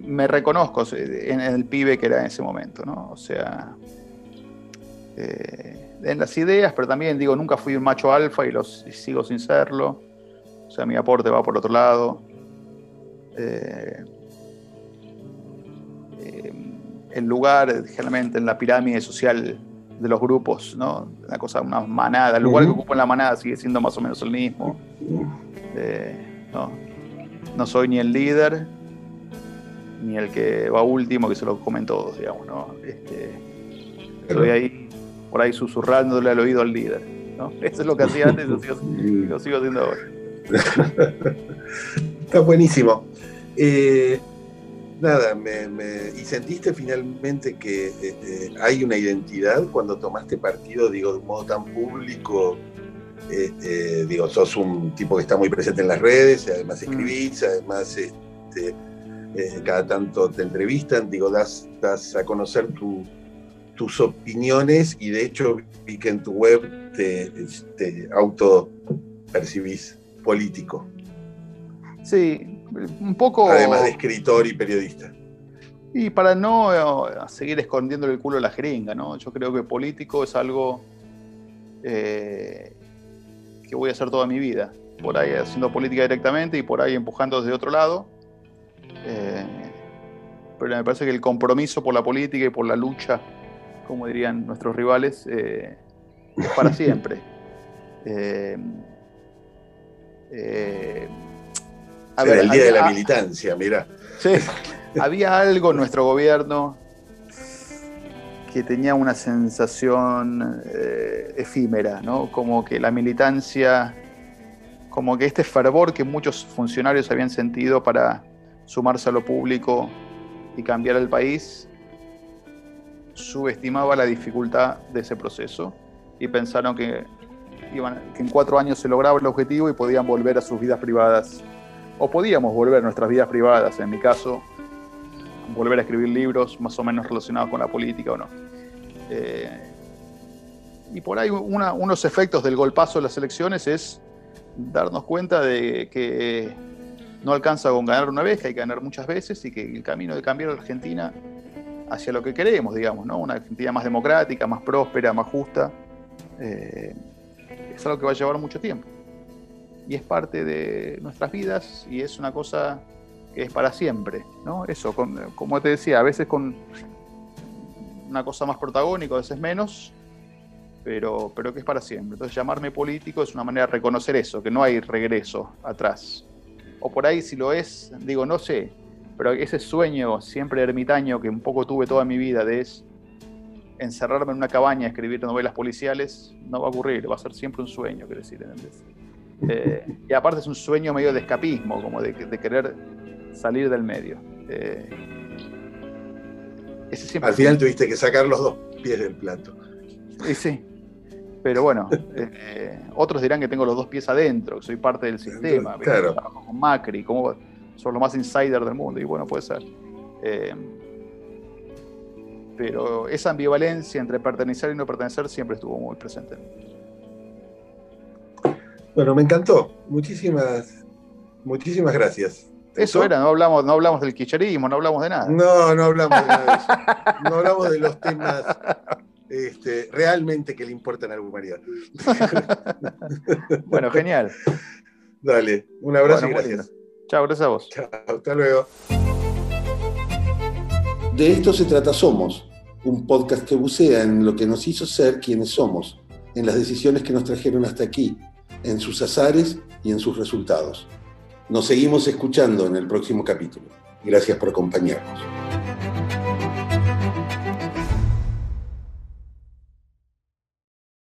me, reconozco en el pibe que era en ese momento, ¿no? O sea, eh, en las ideas, pero también digo, nunca fui un macho alfa y, los, sigo sin serlo. O sea, mi aporte va por otro lado. Eh, el lugar, generalmente, en la pirámide social de los grupos, ¿no? Una cosa, una manada. El lugar que ocupo en la manada sigue siendo más o menos el mismo. Eh, no, soy ni el líder, ni el que va último, que se lo comen todos, digamos, ¿no? Este, estoy ahí, por ahí susurrándole al oído al líder, ¿no? Eso es lo que hacía antes y lo sigo, haciendo ahora. Está buenísimo. Eh, nada, me, y sentiste finalmente que este, hay una identidad cuando tomaste partido, digo, de un modo tan público. Este, digo, sos un tipo que está muy presente en las redes, además mm. escribís, además este, eh, cada tanto te entrevistan, digo, das, das a conocer tus opiniones y de hecho vi que en tu web te, te auto percibís político. Sí, un poco... Además de escritor y periodista. Y para no eh, seguir escondiendo el culo a la jeringa, ¿no? Yo creo que político es algo eh, que voy a hacer toda mi vida. Por ahí haciendo política directamente y por ahí empujando desde otro lado. Eh, pero me parece que el compromiso por la política y por la lucha, como dirían nuestros rivales, es para siempre. El día de la militancia, mira. Sí, había algo en nuestro gobierno que tenía una sensación eh, efímera, ¿no? Como que la militancia, como que este fervor que muchos funcionarios habían sentido para sumarse a lo público y cambiar el país, subestimaba la dificultad de ese proceso y pensaron que, que en cuatro años se lograba el objetivo y podían volver a sus vidas privadas o podíamos volver a nuestras vidas privadas, en mi caso, volver a escribir libros más o menos relacionados con la política o no. Eh, y por ahí unos efectos del golpazo de las elecciones es darnos cuenta de que no alcanza con ganar una vez, hay que ganar muchas veces y que el camino de cambiar a la Argentina hacia lo que queremos, digamos, ¿no? una Argentina más democrática, más próspera, más justa, eh, es algo que va a llevar mucho tiempo y es parte de nuestras vidas y es una cosa que es para siempre, ¿no? Eso, como te decía, a veces con una cosa más protagónica, a veces menos, pero, pero que es para siempre. Entonces llamarme político es una manera de reconocer eso, que no hay regreso atrás. O por ahí si lo es, digo, no sé, pero ese sueño siempre ermitaño que un poco tuve toda mi vida de es encerrarme en una cabaña escribir novelas policiales, no va a ocurrir, va a ser siempre un sueño, quiero decir. ¿entendés? Eh, y aparte es un sueño medio de escapismo, como de, querer salir del medio. Eh, ese siempre Al final tuviste que sacar los dos pies del plato. Sí, sí. Pero bueno, eh, otros dirán que tengo los dos pies adentro, que soy parte del sistema. Claro. Trabajo con Macri, como son lo más insider del mundo. Y bueno, puede ser. Eh, pero esa ambivalencia entre pertenecer y no pertenecer siempre estuvo muy presente. Bueno, me encantó. Muchísimas, muchísimas gracias. Eso era, no hablamos, no hablamos del quicherismo, no hablamos de nada. No, no hablamos de nada de eso. No hablamos de los temas este, realmente que le importan a la humanidad. bueno, genial. Dale, un abrazo Bueno, y gracias. Chao, gracias a vos. Chao, hasta luego. De esto se trata Somos, un podcast que bucea en lo que nos hizo ser quienes somos, en las decisiones que nos trajeron hasta aquí, en sus azares y en sus resultados. Nos seguimos escuchando en el próximo capítulo. Gracias por acompañarnos.